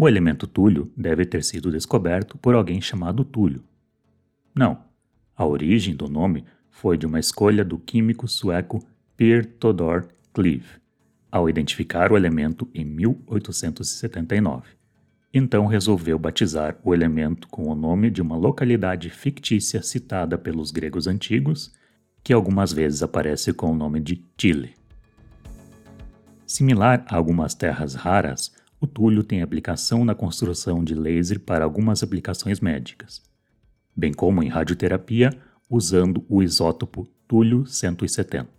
O elemento túlio deve ter sido descoberto por alguém chamado Túlio. Não, a origem do nome foi de uma escolha do químico sueco Per Todor Cleve, ao identificar o elemento em 1879. Então resolveu batizar o elemento com o nome de uma localidade fictícia citada pelos gregos antigos, que algumas vezes aparece com o nome de Chile. Similar a algumas terras raras, o túlio tem aplicação na construção de laser para algumas aplicações médicas, bem como em radioterapia usando o isótopo túlio 170.